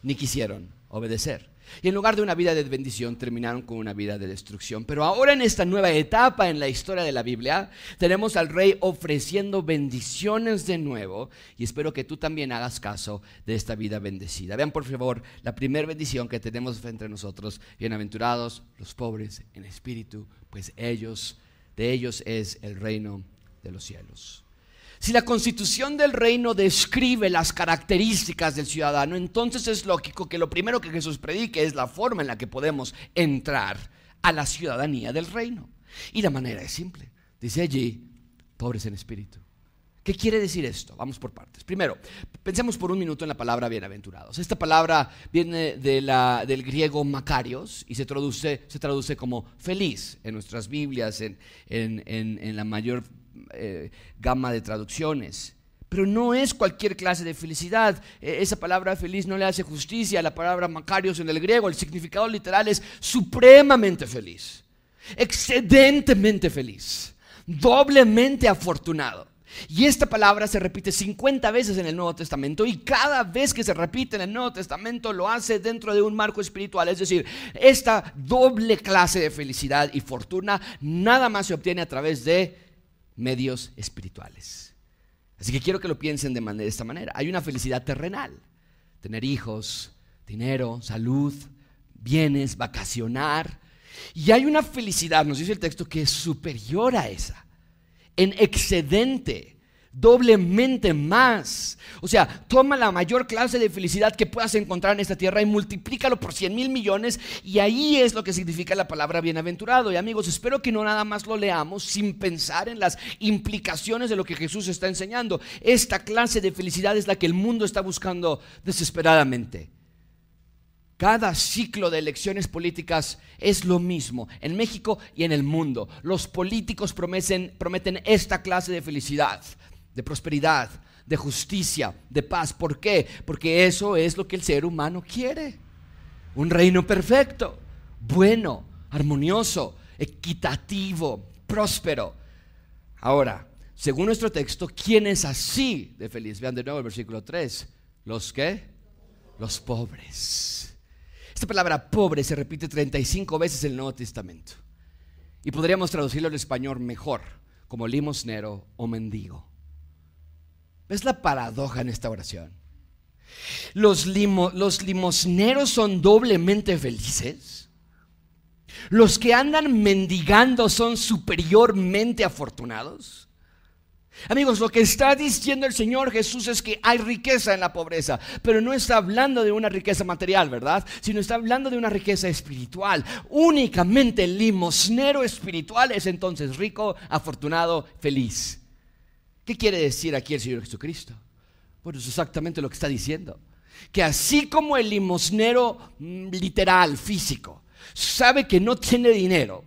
ni quisieron obedecer. Y en lugar de una vida de bendición, terminaron con una vida de destrucción. Pero ahora en esta nueva etapa en la historia de la Biblia, tenemos al rey ofreciendo bendiciones de nuevo. Y espero que tú también hagas caso de esta vida bendecida. Vean por favor la primera bendición que tenemos entre nosotros. Bienaventurados los pobres en espíritu, pues ellos, de ellos es el reino de los cielos. Si la constitución del reino describe las características del ciudadano, entonces es lógico que lo primero que Jesús predique es la forma en la que podemos entrar a la ciudadanía del reino. Y la manera es simple. Dice allí, pobres en espíritu. ¿Qué quiere decir esto? Vamos por partes. Primero, pensemos por un minuto en la palabra bienaventurados. Esta palabra viene del griego macarios y se traduce, como feliz en nuestras Biblias, en, en la mayor eh, gama de traducciones. Pero no es cualquier clase de felicidad. E, esa palabra feliz no le hace justicia a la palabra macarios en el griego. El significado literal es supremamente feliz, excedentemente feliz, doblemente afortunado. Y esta palabra se repite 50 veces en el Nuevo Testamento y cada vez que se repite en el Nuevo Testamento lo hace dentro de un marco espiritual. Es decir, esta doble clase de felicidad y fortuna nada más se obtiene a través de medios espirituales. Así que quiero que lo piensen de, esta manera. Hay una felicidad terrenal, tener hijos, dinero, salud, bienes, vacacionar. Y hay una felicidad, nos dice el texto, que es superior a esa, en excedente, doblemente más. O sea, toma la mayor clase de felicidad que puedas encontrar en esta tierra y multiplícalo por 100 mil millones y ahí es lo que significa la palabra bienaventurado. Y amigos, espero que no nada más lo leamos sin pensar en las implicaciones de lo que Jesús está enseñando. Esta clase de felicidad es la que el mundo está buscando desesperadamente. Cada ciclo de elecciones políticas es lo mismo en México y en el mundo. Los políticos prometen, prometen esta clase de felicidad de prosperidad, de justicia, de paz. ¿Por qué? Porque eso es lo que el ser humano quiere. Un reino perfecto, bueno, armonioso, equitativo, próspero. Ahora, según nuestro texto, ¿quién es así de feliz? Vean de nuevo el versículo 3. ¿Los qué? Los pobres. Esta palabra pobre se repite 35 veces en el Nuevo Testamento. Y podríamos traducirlo al español mejor, como limosnero o mendigo. ¿Ves la paradoja en esta oración? Los, los limosneros son doblemente felices. Los que andan mendigando son superiormente afortunados. Amigos, lo que está diciendo el Señor Jesús es que hay riqueza en la pobreza, pero no está hablando de una riqueza material, ¿verdad? Sino está hablando de una riqueza espiritual. Únicamente el limosnero espiritual es entonces rico, afortunado, feliz. ¿Qué quiere decir aquí el Señor Jesucristo? Bueno, es exactamente lo que está diciendo. Que así como el limosnero mm, literal, físico, sabe que no tiene dinero,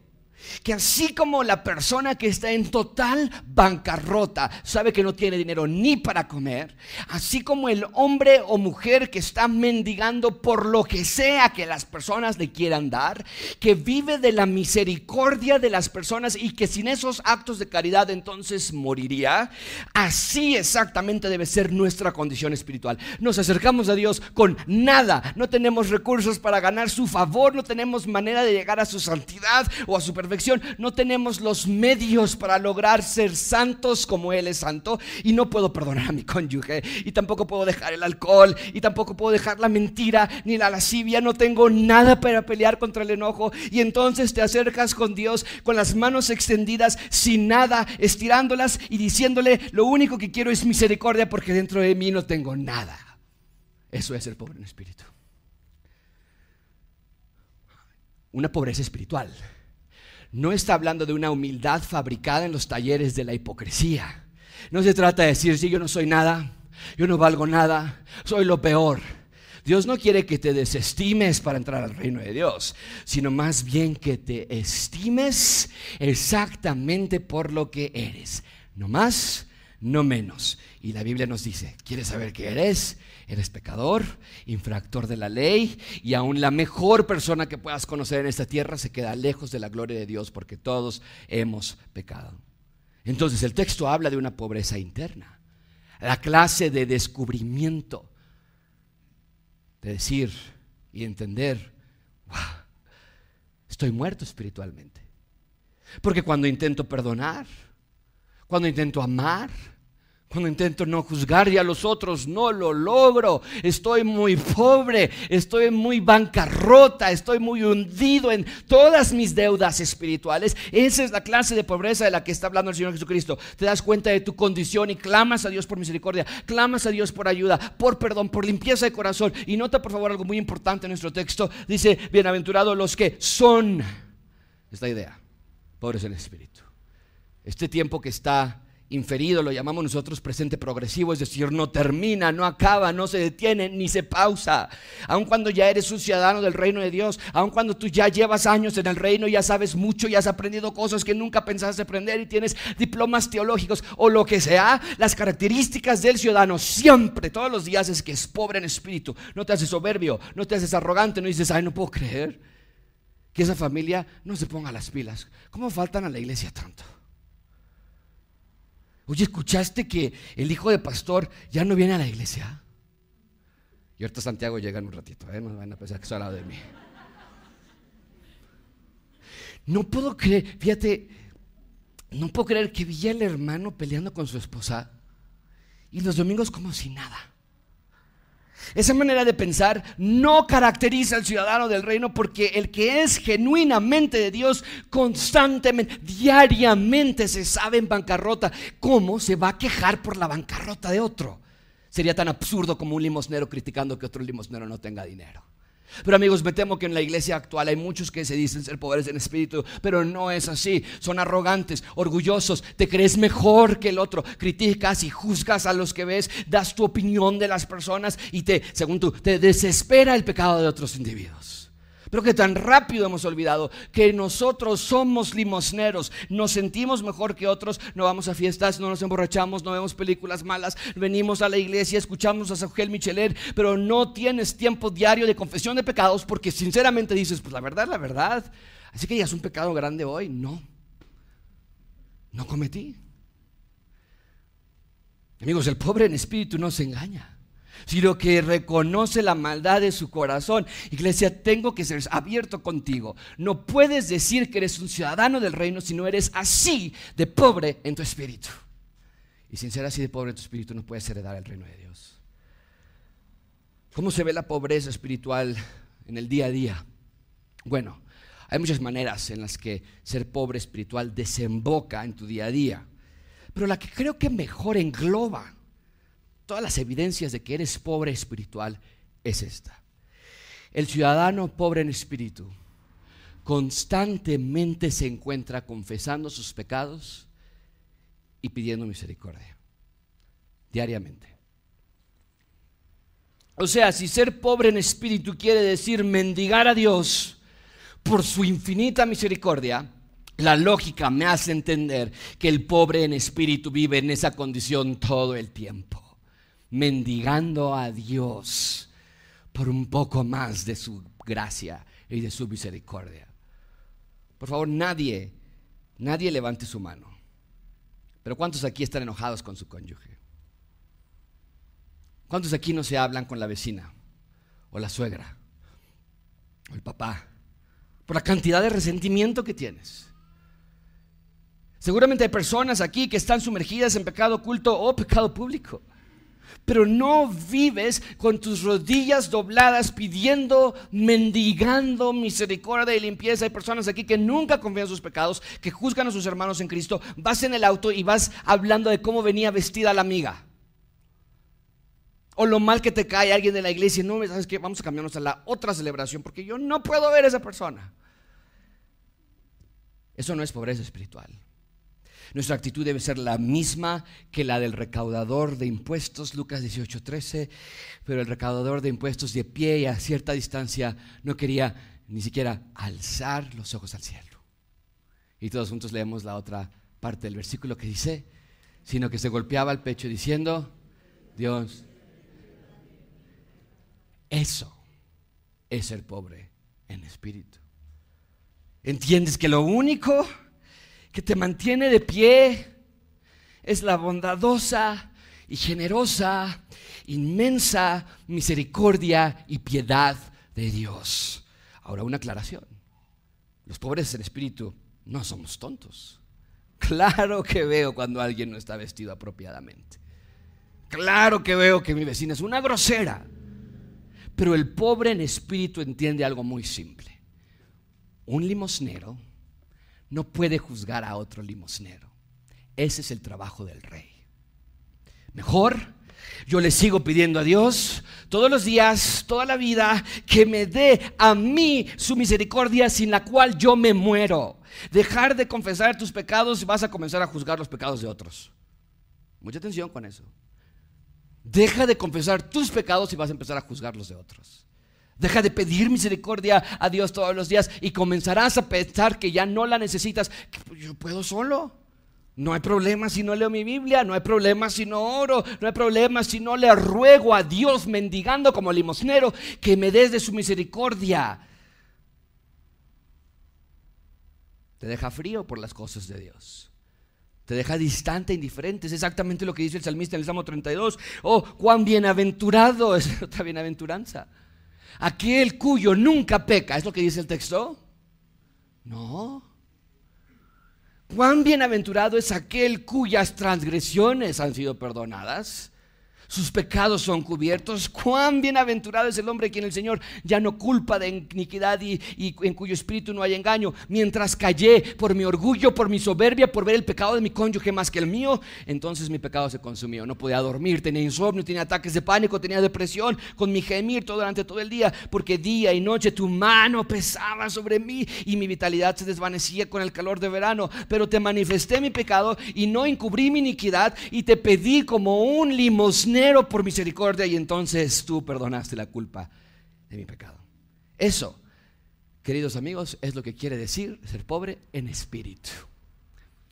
que así como la persona que está en total bancarrota sabe que no tiene dinero ni para comer, así como el hombre o mujer que está mendigando por lo que sea que las personas le quieran dar, que vive de la misericordia de las personas y que sin esos actos de caridad entonces moriría, así exactamente debe ser nuestra condición espiritual. Nos acercamos a Dios con nada, no tenemos recursos para ganar su favor, no tenemos manera de llegar a su santidad o a su perfección no tenemos los medios para lograr ser santos como Él es santo. Y no puedo perdonar a mi cónyuge. Y tampoco puedo dejar el alcohol. Y tampoco puedo dejar la mentira ni la lascivia, no tengo nada para pelear contra el enojo. Y entonces te acercas con Dios con las manos extendidas sin nada, estirándolas y diciéndole, lo único que quiero es misericordia porque dentro de mí no tengo nada. Eso es el pobre en espíritu. Una pobreza espiritual no está hablando de una humildad fabricada en los talleres de la hipocresía. No se trata de decir, si yo no soy nada, yo no valgo nada, soy lo peor. Dios no quiere que te desestimes para entrar al reino de Dios, sino más bien que te estimes exactamente por lo que eres. No más, no menos. Y la Biblia nos dice, ¿quieres saber qué eres? Eres pecador, infractor de la ley y aún la mejor persona que puedas conocer en esta tierra se queda lejos de la gloria de Dios porque todos hemos pecado. Entonces el texto habla de una pobreza interna, la clase de descubrimiento, de decir y entender, wow, estoy muerto espiritualmente. Porque cuando intento perdonar, cuando intento amar, cuando intento no juzgar y a los otros no lo logro. Estoy muy pobre, estoy muy bancarrota, estoy muy hundido en todas mis deudas espirituales. Esa es la clase de pobreza de la que está hablando el Señor Jesucristo. Te das cuenta de tu condición y clamas a Dios por misericordia, clamas a Dios por ayuda, por perdón, por limpieza de corazón. Y nota por favor algo muy importante en nuestro texto. Dice, bienaventurados los que son, esta idea, pobres en espíritu. Este tiempo que está inferido, lo llamamos nosotros presente progresivo, es decir, no termina, no acaba, no se detiene, ni se pausa. Aun cuando ya eres un ciudadano del reino de Dios, aun cuando tú ya llevas años en el reino, ya sabes mucho, ya has aprendido cosas que nunca pensaste aprender y tienes diplomas teológicos o lo que sea, las características del ciudadano siempre, todos los días es que es pobre en espíritu, no te haces soberbio, no te haces arrogante, no dices, ay, no puedo creer que esa familia no se ponga las pilas. ¿Cómo faltan a la iglesia tanto? Oye, ¿escuchaste que el hijo de pastor ya no viene a la iglesia? Y ahorita Santiago llega en un ratito, ¿eh? no van a pensar que estoy al de mí. No puedo creer, fíjate, no puedo creer que vi al hermano peleando con su esposa y los domingos como si nada. Esa manera de pensar no caracteriza al ciudadano del reino porque el que es genuinamente de Dios constantemente, diariamente se sabe en bancarrota, ¿cómo se va a quejar por la bancarrota de otro? Sería tan absurdo como un limosnero criticando que otro limosnero no tenga dinero. Pero amigos, me temo que en la iglesia actual hay muchos que se dicen ser pobres en espíritu, pero no es así. Son arrogantes, orgullosos, te crees mejor que el otro, criticas y juzgas a los que ves, das tu opinión de las personas y te, según tú, te desespera el pecado de otros individuos. Pero que tan rápido hemos olvidado que nosotros somos limosneros, nos sentimos mejor que otros, no vamos a fiestas, no nos emborrachamos, no vemos películas malas, venimos a la iglesia, escuchamos a Samuel Michelet, pero no tienes tiempo diario de confesión de pecados porque sinceramente dices, pues la verdad, la verdad. Así que ya es un pecado grande hoy. No, no cometí. Amigos, el pobre en espíritu no se engaña sino que reconoce la maldad de su corazón. Iglesia, tengo que ser abierto contigo. No puedes decir que eres un ciudadano del reino si no eres así de pobre en tu espíritu. Y sin ser así de pobre en tu espíritu no puedes heredar el reino de Dios. ¿Cómo se ve la pobreza espiritual en el día a día? Bueno, hay muchas maneras en las que ser pobre espiritual desemboca en tu día a día. Pero la que creo que mejor engloba todas las evidencias de que eres pobre espiritual es esta. El ciudadano pobre en espíritu constantemente se encuentra confesando sus pecados y pidiendo misericordia. Diariamente. O sea, si ser pobre en espíritu quiere decir mendigar a Dios por su infinita misericordia, la lógica me hace entender que el pobre en espíritu vive en esa condición todo el tiempo mendigando a Dios por un poco más de su gracia y de su misericordia. Por favor, nadie, nadie levante su mano. Pero ¿cuántos aquí están enojados con su cónyuge? ¿Cuántos aquí no se hablan con la vecina o la suegra o el papá? Por la cantidad de resentimiento que tienes. Seguramente hay personas aquí que están sumergidas en pecado oculto o pecado público pero no vives con tus rodillas dobladas pidiendo, mendigando misericordia y limpieza. Hay personas aquí que nunca confían sus pecados, que juzgan a sus hermanos en Cristo. Vas en el auto y vas hablando de cómo venía vestida la amiga. O lo mal que te cae alguien de la iglesia. No, ¿sabes qué? Vamos a cambiarnos a la otra celebración porque yo no puedo ver a esa persona. Eso no es pobreza espiritual. Nuestra actitud debe ser la misma que la del recaudador de impuestos, Lucas 18:13, pero el recaudador de impuestos de pie y a cierta distancia no quería ni siquiera alzar los ojos al cielo. Y todos juntos leemos la otra parte del versículo que dice, sino que se golpeaba el pecho diciendo, Dios, eso es ser pobre en espíritu. ¿Entiendes que lo único que te mantiene de pie es la bondadosa y generosa, inmensa misericordia y piedad de Dios. Ahora una aclaración. Los pobres en espíritu no somos tontos. Claro que veo cuando alguien no está vestido apropiadamente. Claro que veo que mi vecina es una grosera. Pero el pobre en espíritu entiende algo muy simple. Un limosnero no puede juzgar a otro limosnero. Ese es el trabajo del rey. Mejor, yo le sigo pidiendo a Dios todos los días, toda la vida, que me dé a mí su misericordia sin la cual yo me muero. Dejar de confesar tus pecados y vas a comenzar a juzgar los pecados de otros. Mucha atención con eso. Deja de confesar tus pecados y vas a empezar a juzgar los de otros. Deja de pedir misericordia a Dios todos los días y comenzarás a pensar que ya no la necesitas. Pues, yo puedo solo. No hay problema si no leo mi Biblia, no hay problema si no oro, no hay problema si no le ruego a Dios mendigando como limosnero que me des de su misericordia. Te deja frío por las cosas de Dios. Te deja distante, indiferente. Es exactamente lo que dice el salmista en el Salmo 32. Oh, cuán bienaventurado es otra bienaventuranza aquel cuyo nunca peca. ¿Es lo que dice el texto? No. Cuán bienaventurado es aquel cuyas transgresiones han sido perdonadas. Sus pecados son cubiertos. Cuán bienaventurado es el hombre quien el Señor ya no culpa de iniquidad y, en cuyo espíritu no hay engaño. Mientras callé por mi orgullo, por mi soberbia, por ver el pecado de mi cónyuge más que el mío, entonces mi pecado se consumió. No podía dormir, tenía insomnio, tenía ataques de pánico, tenía depresión, con mi gemir todo durante todo el día, porque día y noche tu mano pesaba sobre mí y mi vitalidad se desvanecía con el calor de verano. Pero te manifesté mi pecado y no encubrí mi iniquidad y te pedí como un limosnero por misericordia y entonces tú perdonaste la culpa de mi pecado. Eso, queridos amigos, es lo que quiere decir ser pobre en espíritu.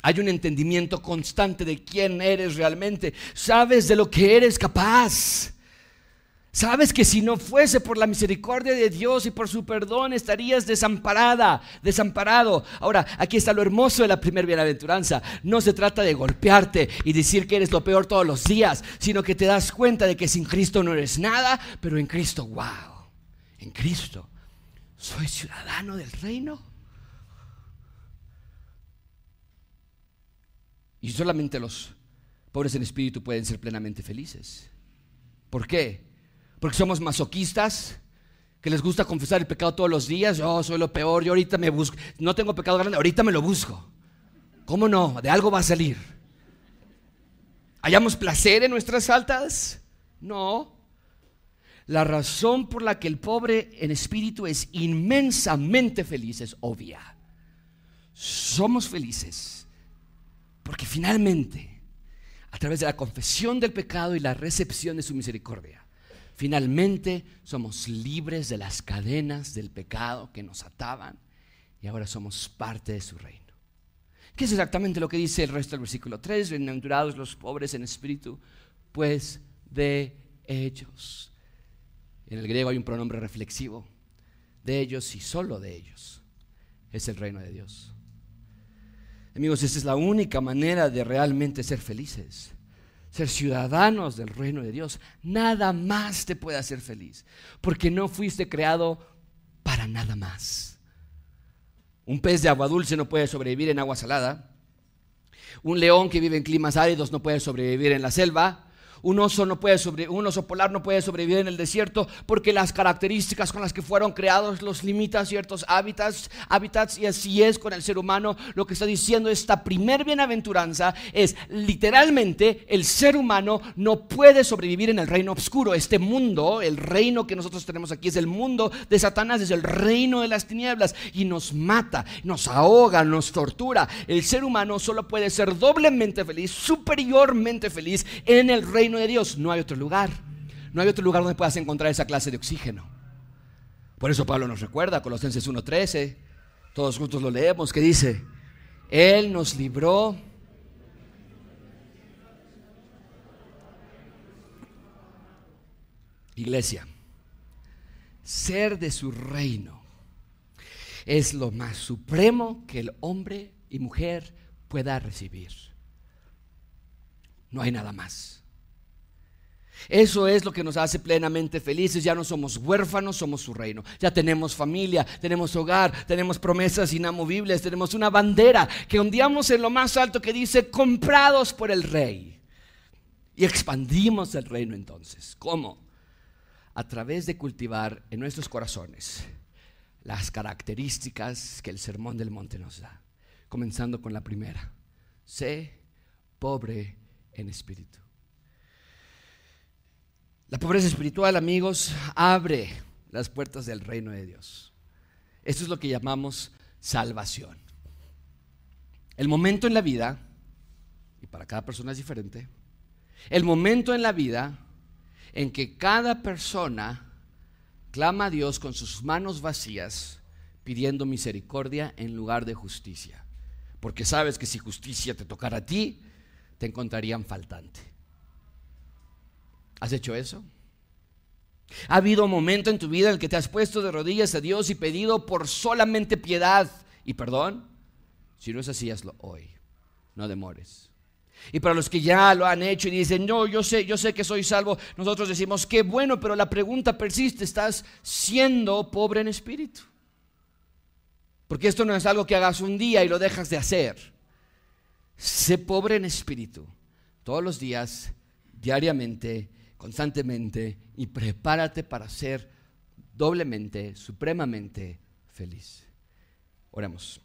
Hay un entendimiento constante de quién eres realmente. Sabes de lo que eres capaz. Sabes que si no fuese por la misericordia de Dios y por su perdón estarías desamparada, desamparado. Ahora, aquí está lo hermoso de la primer bienaventuranza. No se trata de golpearte y decir que eres lo peor todos los días, sino que te das cuenta de que sin Cristo no eres nada, pero en Cristo, wow, en Cristo soy ciudadano del reino. Y solamente los pobres en espíritu pueden ser plenamente felices. ¿Por qué? Porque somos masoquistas, que les gusta confesar el pecado todos los días. Yo soy lo peor, yo ahorita me busco, no tengo pecado grande, ahorita me lo busco. ¿Cómo no? De algo va a salir. ¿Hallamos placer en nuestras faltas? No. La razón por la que el pobre en espíritu es inmensamente feliz es obvia. Somos felices porque finalmente, a través de la confesión del pecado y la recepción de su misericordia, Finalmente somos libres de las cadenas del pecado que nos ataban y ahora somos parte de su reino. ¿Qué es exactamente lo que dice el resto del versículo 3? Bienaventurados los pobres en espíritu, pues de ellos. En el griego hay un pronombre reflexivo. De ellos y solo de ellos es el reino de Dios. Amigos, esa es la única manera de realmente ser felices ser ciudadanos del reino de Dios. Nada más te puede hacer feliz, porque no fuiste creado para nada más. Un pez de agua dulce no puede sobrevivir en agua salada. Un león que vive en climas áridos no puede sobrevivir en la selva. Un oso, no puede un oso polar no puede sobrevivir en el desierto porque las características con las que fueron creados los limita ciertos hábitats, hábitats y así es con el ser humano. Lo que está diciendo esta primer bienaventuranza es literalmente el ser humano no puede sobrevivir en el reino oscuro. Este mundo, el reino que nosotros tenemos aquí es el mundo de Satanás, es el reino de las tinieblas y nos mata, nos ahoga, nos tortura. El ser humano solo puede ser doblemente feliz, superiormente feliz en el reino de Dios, no hay otro lugar. No hay otro lugar donde puedas encontrar esa clase de oxígeno. Por eso Pablo nos recuerda, Colosenses 1.13, todos juntos lo leemos, que dice, Él nos libró. Iglesia, ser de su reino es lo más supremo que el hombre y mujer pueda recibir. No hay nada más. Eso es lo que nos hace plenamente felices. Ya no somos huérfanos, somos su reino. Ya tenemos familia, tenemos hogar, tenemos promesas inamovibles, tenemos una bandera que ondeamos en lo más alto que dice comprados por el rey. Y expandimos el reino entonces. ¿Cómo? A través de cultivar en nuestros corazones las características que el Sermón del Monte nos da. Comenzando con la primera. Sé pobre en espíritu. La pobreza espiritual, amigos, abre las puertas del reino de Dios. Esto es lo que llamamos salvación. El momento en la vida, y para cada persona es diferente, el momento en la vida en que cada persona clama a Dios con sus manos vacías, pidiendo misericordia en lugar de justicia. Porque sabes que si justicia te tocara a ti, te encontrarían faltante. ¿Has hecho eso? ¿Ha habido momento en tu vida en el que te has puesto de rodillas a Dios y pedido por solamente piedad y perdón? Si no es así, hazlo hoy. No demores. Y para los que ya lo han hecho y dicen, no, yo sé, yo sé que soy salvo, nosotros decimos, qué bueno, pero la pregunta persiste, ¿estás siendo pobre en espíritu? Porque esto no es algo que hagas un día y lo dejas de hacer. Sé pobre en espíritu todos los días diariamente, constantemente y prepárate para ser doblemente, supremamente feliz. Oremos.